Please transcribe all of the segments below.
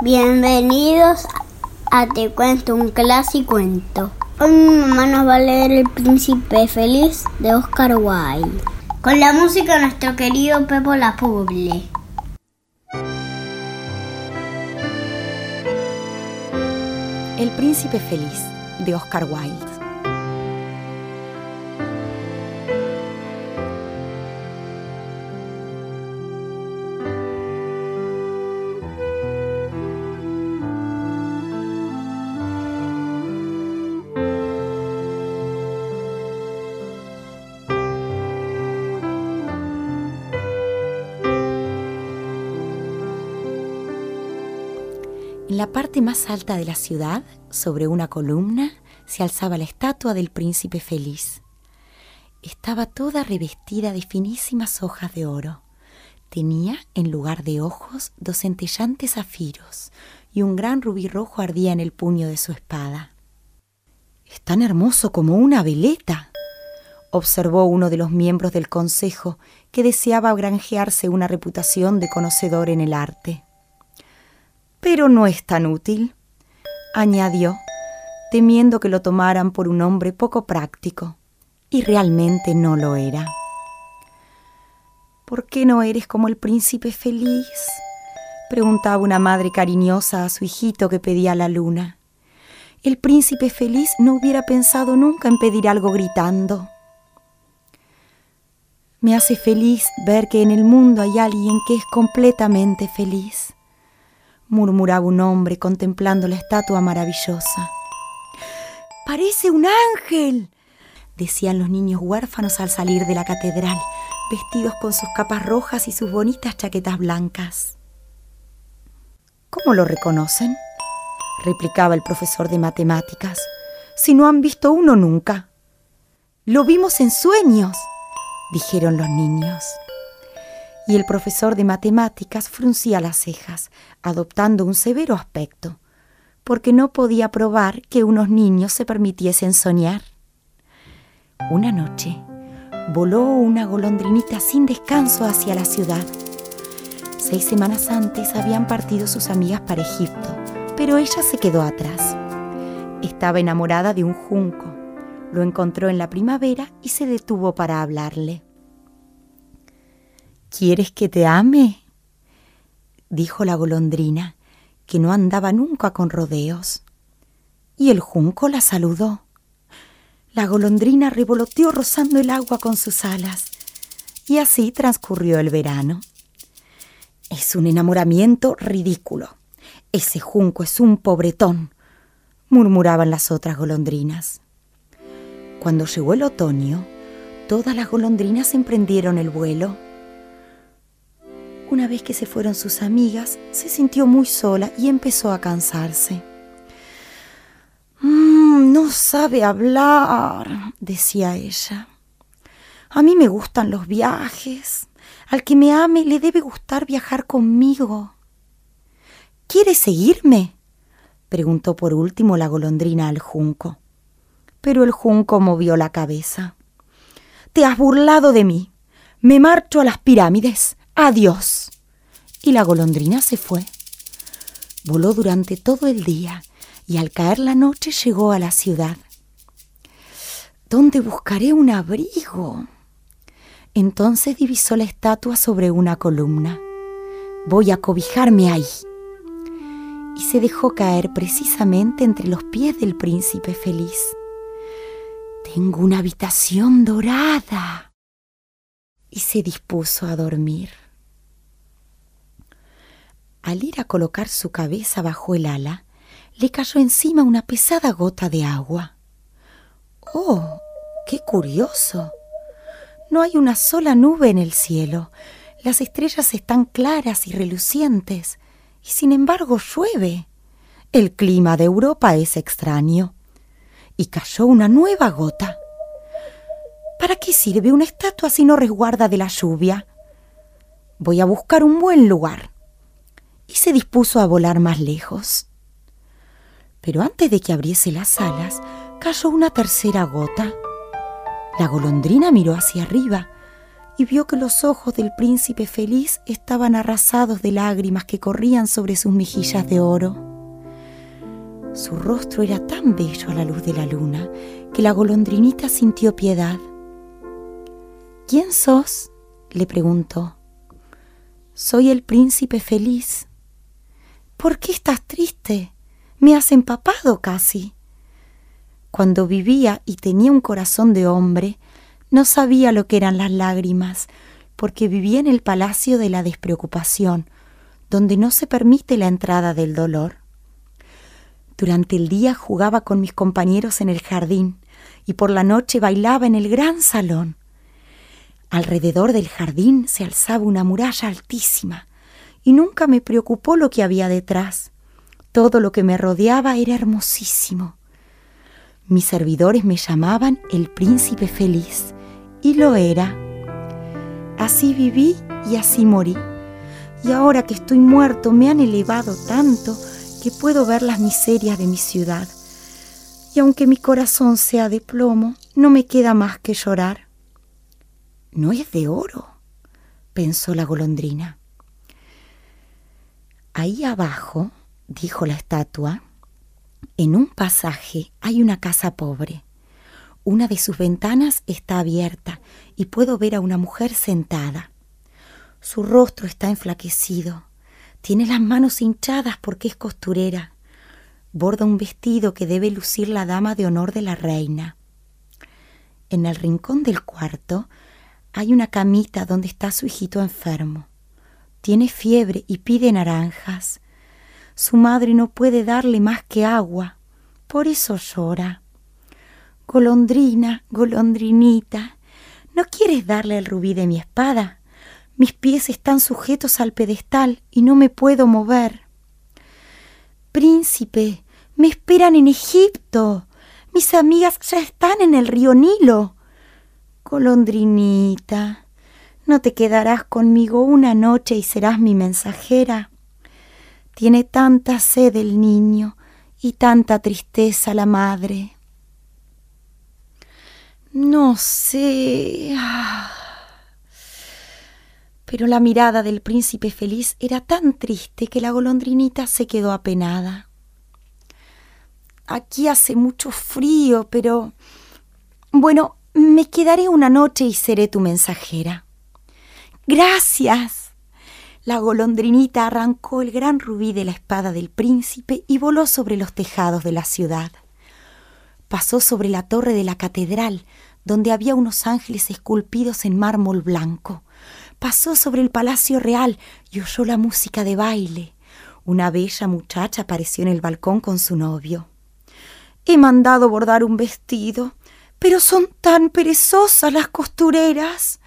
Bienvenidos a Te Cuento un clásico cuento. Hoy mi mamá nos va a leer El Príncipe Feliz de Oscar Wilde. Con la música de nuestro querido Pepo La Puble. El Príncipe Feliz de Oscar Wilde. La parte más alta de la ciudad, sobre una columna, se alzaba la estatua del príncipe feliz. Estaba toda revestida de finísimas hojas de oro. Tenía, en lugar de ojos, dos centellantes zafiros, y un gran rubí rojo ardía en el puño de su espada. Es tan hermoso como una veleta, observó uno de los miembros del consejo, que deseaba granjearse una reputación de conocedor en el arte. Pero no es tan útil, añadió, temiendo que lo tomaran por un hombre poco práctico, y realmente no lo era. ¿Por qué no eres como el príncipe feliz? preguntaba una madre cariñosa a su hijito que pedía la luna. El príncipe feliz no hubiera pensado nunca en pedir algo gritando. Me hace feliz ver que en el mundo hay alguien que es completamente feliz murmuraba un hombre contemplando la estatua maravillosa. Parece un ángel, decían los niños huérfanos al salir de la catedral, vestidos con sus capas rojas y sus bonitas chaquetas blancas. ¿Cómo lo reconocen? replicaba el profesor de matemáticas, si no han visto uno nunca. Lo vimos en sueños, dijeron los niños y el profesor de matemáticas fruncía las cejas, adoptando un severo aspecto, porque no podía probar que unos niños se permitiesen soñar. Una noche voló una golondrinita sin descanso hacia la ciudad. Seis semanas antes habían partido sus amigas para Egipto, pero ella se quedó atrás. Estaba enamorada de un junco. Lo encontró en la primavera y se detuvo para hablarle. ¿Quieres que te ame? dijo la golondrina, que no andaba nunca con rodeos. Y el junco la saludó. La golondrina revoloteó rozando el agua con sus alas, y así transcurrió el verano. Es un enamoramiento ridículo. Ese junco es un pobretón, murmuraban las otras golondrinas. Cuando llegó el otoño, todas las golondrinas emprendieron el vuelo una vez que se fueron sus amigas, se sintió muy sola y empezó a cansarse. Mm, no sabe hablar, decía ella. A mí me gustan los viajes. Al que me ame le debe gustar viajar conmigo. ¿Quiere seguirme? preguntó por último la golondrina al junco. Pero el junco movió la cabeza. Te has burlado de mí. Me marcho a las pirámides. Adiós. Y la golondrina se fue. Voló durante todo el día y al caer la noche llegó a la ciudad. ¿Dónde buscaré un abrigo? Entonces divisó la estatua sobre una columna. Voy a cobijarme ahí. Y se dejó caer precisamente entre los pies del príncipe feliz. Tengo una habitación dorada. Y se dispuso a dormir. Al ir a colocar su cabeza bajo el ala, le cayó encima una pesada gota de agua. ¡Oh! ¡Qué curioso! No hay una sola nube en el cielo. Las estrellas están claras y relucientes, y sin embargo llueve. El clima de Europa es extraño. Y cayó una nueva gota. ¿Para qué sirve una estatua si no resguarda de la lluvia? Voy a buscar un buen lugar y se dispuso a volar más lejos. Pero antes de que abriese las alas, cayó una tercera gota. La golondrina miró hacia arriba y vio que los ojos del príncipe feliz estaban arrasados de lágrimas que corrían sobre sus mejillas de oro. Su rostro era tan bello a la luz de la luna que la golondrinita sintió piedad. ¿Quién sos? le preguntó. Soy el príncipe feliz. ¿Por qué estás triste? Me has empapado casi. Cuando vivía y tenía un corazón de hombre, no sabía lo que eran las lágrimas, porque vivía en el palacio de la despreocupación, donde no se permite la entrada del dolor. Durante el día jugaba con mis compañeros en el jardín y por la noche bailaba en el gran salón. Alrededor del jardín se alzaba una muralla altísima y nunca me preocupó lo que había detrás. Todo lo que me rodeaba era hermosísimo. Mis servidores me llamaban el príncipe feliz y lo era. Así viví y así morí. Y ahora que estoy muerto me han elevado tanto que puedo ver las miserias de mi ciudad. Y aunque mi corazón sea de plomo, no me queda más que llorar. No es de oro, pensó la golondrina. Ahí abajo, dijo la estatua, en un pasaje hay una casa pobre. Una de sus ventanas está abierta y puedo ver a una mujer sentada. Su rostro está enflaquecido. Tiene las manos hinchadas porque es costurera. Borda un vestido que debe lucir la dama de honor de la reina. En el rincón del cuarto hay una camita donde está su hijito enfermo. Tiene fiebre y pide naranjas. Su madre no puede darle más que agua, por eso llora. Golondrina, golondrinita, ¿no quieres darle el rubí de mi espada? Mis pies están sujetos al pedestal y no me puedo mover. Príncipe, me esperan en Egipto. Mis amigas ya están en el río Nilo. Golondrinita, ¿no te quedarás conmigo una noche y serás mi mensajera? Tiene tanta sed el niño y tanta tristeza la madre. No sé. Pero la mirada del príncipe feliz era tan triste que la golondrinita se quedó apenada. Aquí hace mucho frío, pero... Bueno, me quedaré una noche y seré tu mensajera. Gracias. La golondrinita arrancó el gran rubí de la espada del príncipe y voló sobre los tejados de la ciudad. Pasó sobre la torre de la catedral, donde había unos ángeles esculpidos en mármol blanco. Pasó sobre el palacio real y oyó la música de baile. Una bella muchacha apareció en el balcón con su novio. He mandado bordar un vestido, pero son tan perezosas las costureras.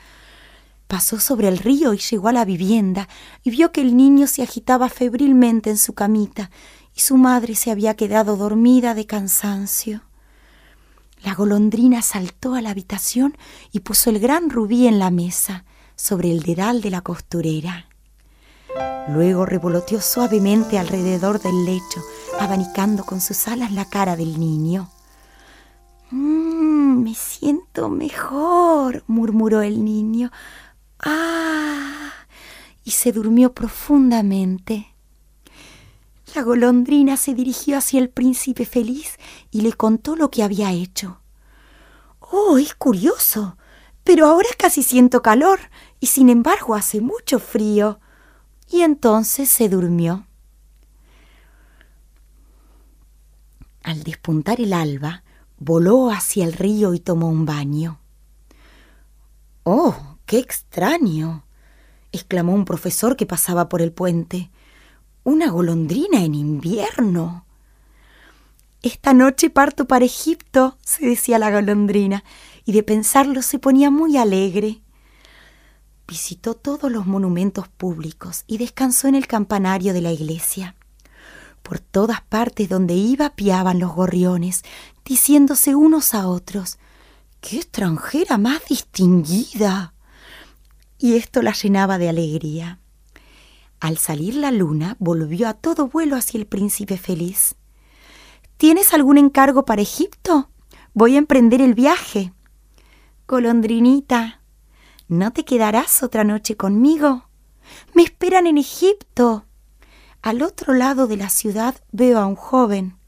Pasó sobre el río y llegó a la vivienda y vio que el niño se agitaba febrilmente en su camita y su madre se había quedado dormida de cansancio. La golondrina saltó a la habitación y puso el gran rubí en la mesa, sobre el dedal de la costurera. Luego revoloteó suavemente alrededor del lecho, abanicando con sus alas la cara del niño. Mmm, me siento mejor, murmuró el niño. ¡Ah! y se durmió profundamente. La golondrina se dirigió hacia el príncipe feliz y le contó lo que había hecho. Oh, es curioso, pero ahora casi siento calor y sin embargo hace mucho frío. Y entonces se durmió. Al despuntar el alba, voló hacia el río y tomó un baño. ¡Oh, qué extraño! exclamó un profesor que pasaba por el puente. Una golondrina en invierno. Esta noche parto para Egipto, se decía la golondrina, y de pensarlo se ponía muy alegre. Visitó todos los monumentos públicos y descansó en el campanario de la iglesia. Por todas partes donde iba piaban los gorriones, diciéndose unos a otros ¡Qué extranjera más distinguida! Y esto la llenaba de alegría. Al salir la luna, volvió a todo vuelo hacia el príncipe feliz. ¿Tienes algún encargo para Egipto? Voy a emprender el viaje. Golondrinita, ¿No te quedarás otra noche conmigo? Me esperan en Egipto. Al otro lado de la ciudad veo a un joven.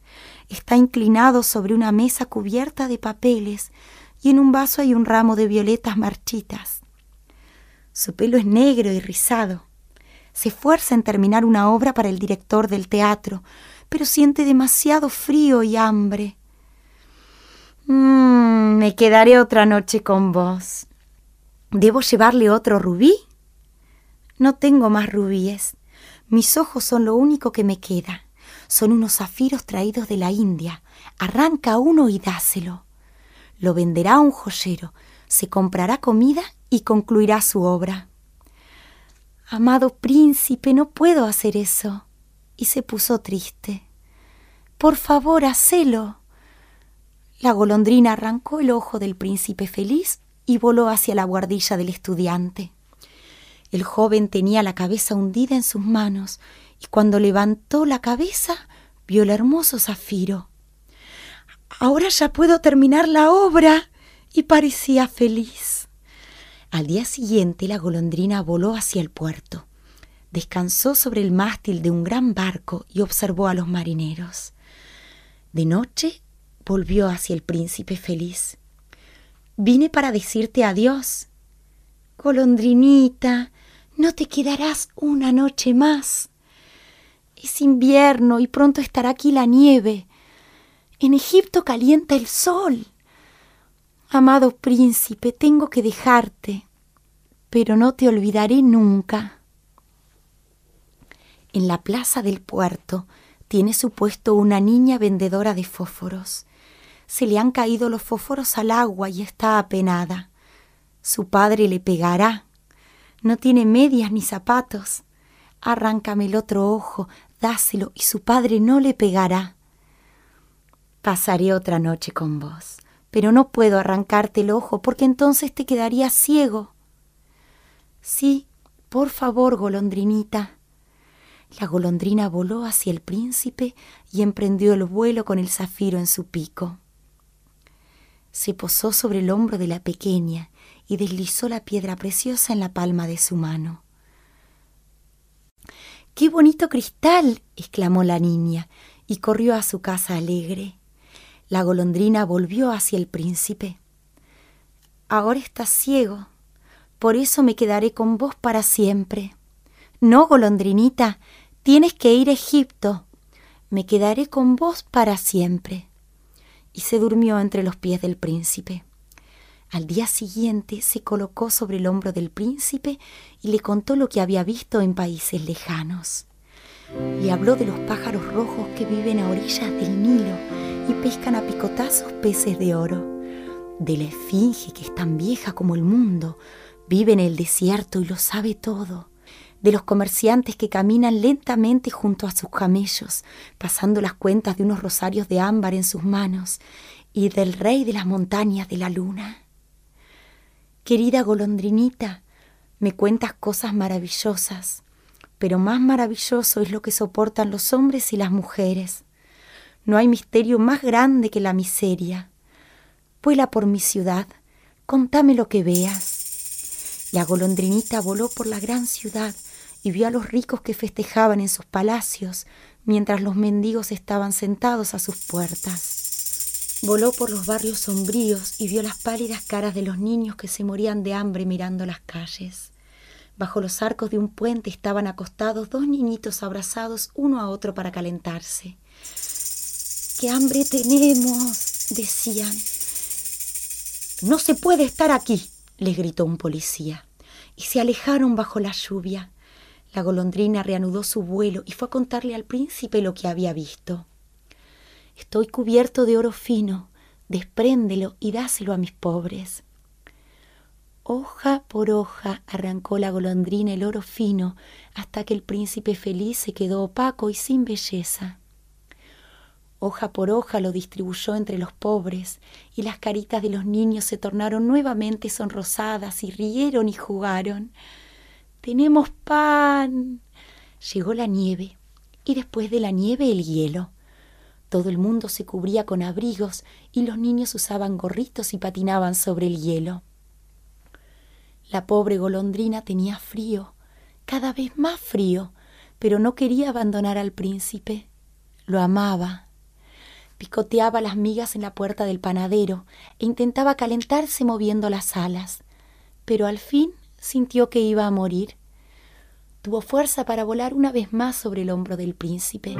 Está inclinado sobre una mesa cubierta de papeles y en un vaso hay un ramo de violetas marchitas. Su pelo es negro y rizado. Se esfuerza en terminar una obra para el director del teatro, pero siente demasiado frío y hambre. Mm, me quedaré otra noche con vos. ¿Debo llevarle otro rubí? No tengo más rubíes. Mis ojos son lo único que me queda. Son unos zafiros traídos de la India. Arranca uno y dáselo. Lo venderá a un joyero, se comprará comida y concluirá su obra. Amado príncipe, no puedo hacer eso. Y se puso triste. Por favor, hacelo. La golondrina arrancó el ojo del príncipe feliz y voló hacia la guardilla del estudiante. El joven tenía la cabeza hundida en sus manos y cuando levantó la cabeza vio el hermoso zafiro. Ahora ya puedo terminar la obra y parecía feliz. Al día siguiente la golondrina voló hacia el puerto. Descansó sobre el mástil de un gran barco y observó a los marineros. De noche volvió hacia el príncipe feliz. Vine para decirte adiós. Golondrinita, no te quedarás una noche más. Es invierno y pronto estará aquí la nieve. En Egipto calienta el sol. Amado príncipe, tengo que dejarte, pero no te olvidaré nunca. En la plaza del puerto tiene su puesto una niña vendedora de fósforos. Se le han caído los fósforos al agua y está apenada. Su padre le pegará. No tiene medias ni zapatos. Arráncame el otro ojo, dáselo y su padre no le pegará. Pasaré otra noche con vos, pero no puedo arrancarte el ojo porque entonces te quedarías ciego. Sí, por favor, golondrinita. La golondrina voló hacia el príncipe y emprendió el vuelo con el zafiro en su pico. Se posó sobre el hombro de la pequeña y deslizó la piedra preciosa en la palma de su mano. ¡Qué bonito cristal! exclamó la niña y corrió a su casa alegre. La golondrina volvió hacia el príncipe. Ahora estás ciego, por eso me quedaré con vos para siempre. No, golondrinita, Tienes que ir a Egipto. Me quedaré con vos para siempre. Y se durmió entre los pies del príncipe. Al día siguiente se colocó sobre el hombro del príncipe y le contó lo que había visto en países lejanos. Le habló de los pájaros rojos que viven a orillas del Nilo y pescan a picotazos peces de oro, de la esfinge que es tan vieja como el mundo, vive en el desierto y lo sabe todo, de los comerciantes que caminan lentamente junto a sus camellos, pasando las cuentas de unos rosarios de ámbar en sus manos, y del rey de las montañas de la luna. Querida golondrinita, me cuentas cosas maravillosas, pero más maravilloso es lo que soportan los hombres y las mujeres. No hay misterio más grande que la miseria. Vuela por mi ciudad, contame lo que veas. La golondrinita voló por la gran ciudad, y vio a los ricos que festejaban en sus palacios, mientras los mendigos estaban sentados a sus puertas. Voló por los barrios sombríos y vio las pálidas caras de los niños que se morían de hambre mirando las calles. Bajo los arcos de un puente estaban acostados dos niñitos abrazados uno a otro para calentarse. ¡Qué hambre tenemos! decían. No se puede estar aquí, les gritó un policía, y se alejaron bajo la lluvia. La golondrina reanudó su vuelo y fue a contarle al príncipe lo que había visto. Estoy cubierto de oro fino, despréndelo y dáselo a mis pobres. Hoja por hoja arrancó la golondrina el oro fino hasta que el príncipe feliz se quedó opaco y sin belleza. Hoja por hoja lo distribuyó entre los pobres y las caritas de los niños se tornaron nuevamente sonrosadas y rieron y jugaron. Tenemos pan. Llegó la nieve y después de la nieve el hielo. Todo el mundo se cubría con abrigos y los niños usaban gorritos y patinaban sobre el hielo. La pobre golondrina tenía frío, cada vez más frío, pero no quería abandonar al príncipe. Lo amaba. Picoteaba las migas en la puerta del panadero e intentaba calentarse moviendo las alas, pero al fin sintió que iba a morir. Tuvo fuerza para volar una vez más sobre el hombro del príncipe.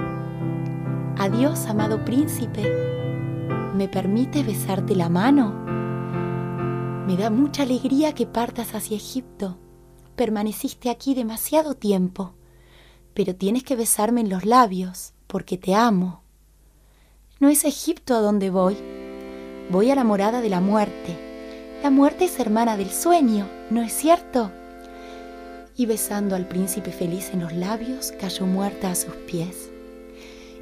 Adiós, amado príncipe. ¿Me permite besarte la mano? Me da mucha alegría que partas hacia Egipto. Permaneciste aquí demasiado tiempo, pero tienes que besarme en los labios, porque te amo. No es Egipto a donde voy. Voy a la morada de la muerte. La muerte es hermana del sueño, ¿no es cierto? Y besando al príncipe feliz en los labios, cayó muerta a sus pies.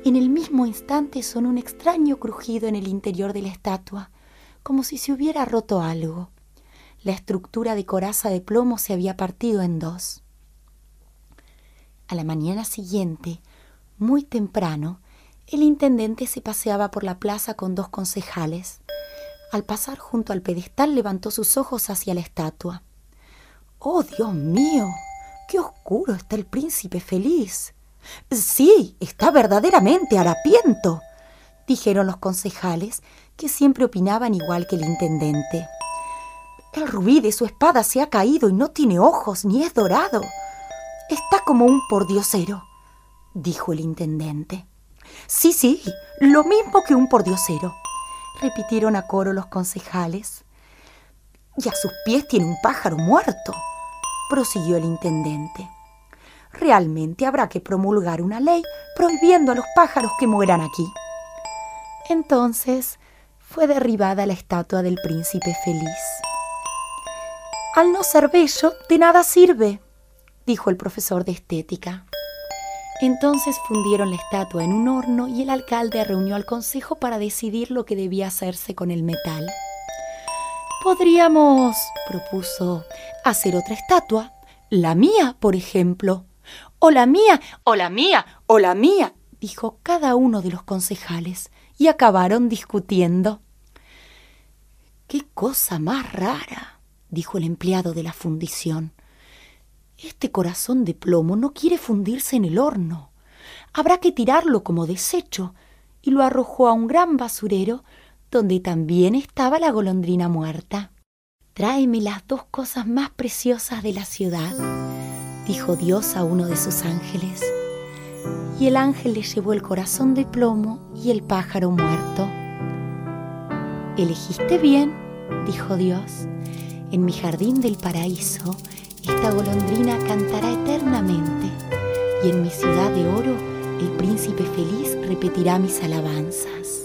En el mismo instante sonó un extraño crujido en el interior de la estatua, como si se hubiera roto algo. La estructura de coraza de plomo se había partido en dos. A la mañana siguiente, muy temprano, el intendente se paseaba por la plaza con dos concejales. Al pasar junto al pedestal levantó sus ojos hacia la estatua. ¡Oh, Dios mío! ¡Qué oscuro está el príncipe feliz! Sí, está verdaderamente harapiento, dijeron los concejales, que siempre opinaban igual que el intendente. El rubí de su espada se ha caído y no tiene ojos ni es dorado. Está como un pordiosero, dijo el intendente. Sí, sí, lo mismo que un pordiosero, repitieron a coro los concejales. Y a sus pies tiene un pájaro muerto, prosiguió el intendente realmente habrá que promulgar una ley prohibiendo a los pájaros que mueran aquí. Entonces fue derribada la estatua del príncipe feliz. Al no ser bello, de nada sirve, dijo el profesor de estética. Entonces fundieron la estatua en un horno y el alcalde reunió al consejo para decidir lo que debía hacerse con el metal. Podríamos, propuso, hacer otra estatua, la mía, por ejemplo, o la mía, o la mía, o la mía, dijo cada uno de los concejales, y acabaron discutiendo. Qué cosa más rara, dijo el empleado de la fundición. Este corazón de plomo no quiere fundirse en el horno. Habrá que tirarlo como desecho, y lo arrojó a un gran basurero donde también estaba la golondrina muerta. Tráeme las dos cosas más preciosas de la ciudad dijo Dios a uno de sus ángeles. Y el ángel le llevó el corazón de plomo y el pájaro muerto. Elegiste bien, dijo Dios. En mi jardín del paraíso, esta golondrina cantará eternamente, y en mi ciudad de oro, el príncipe feliz repetirá mis alabanzas.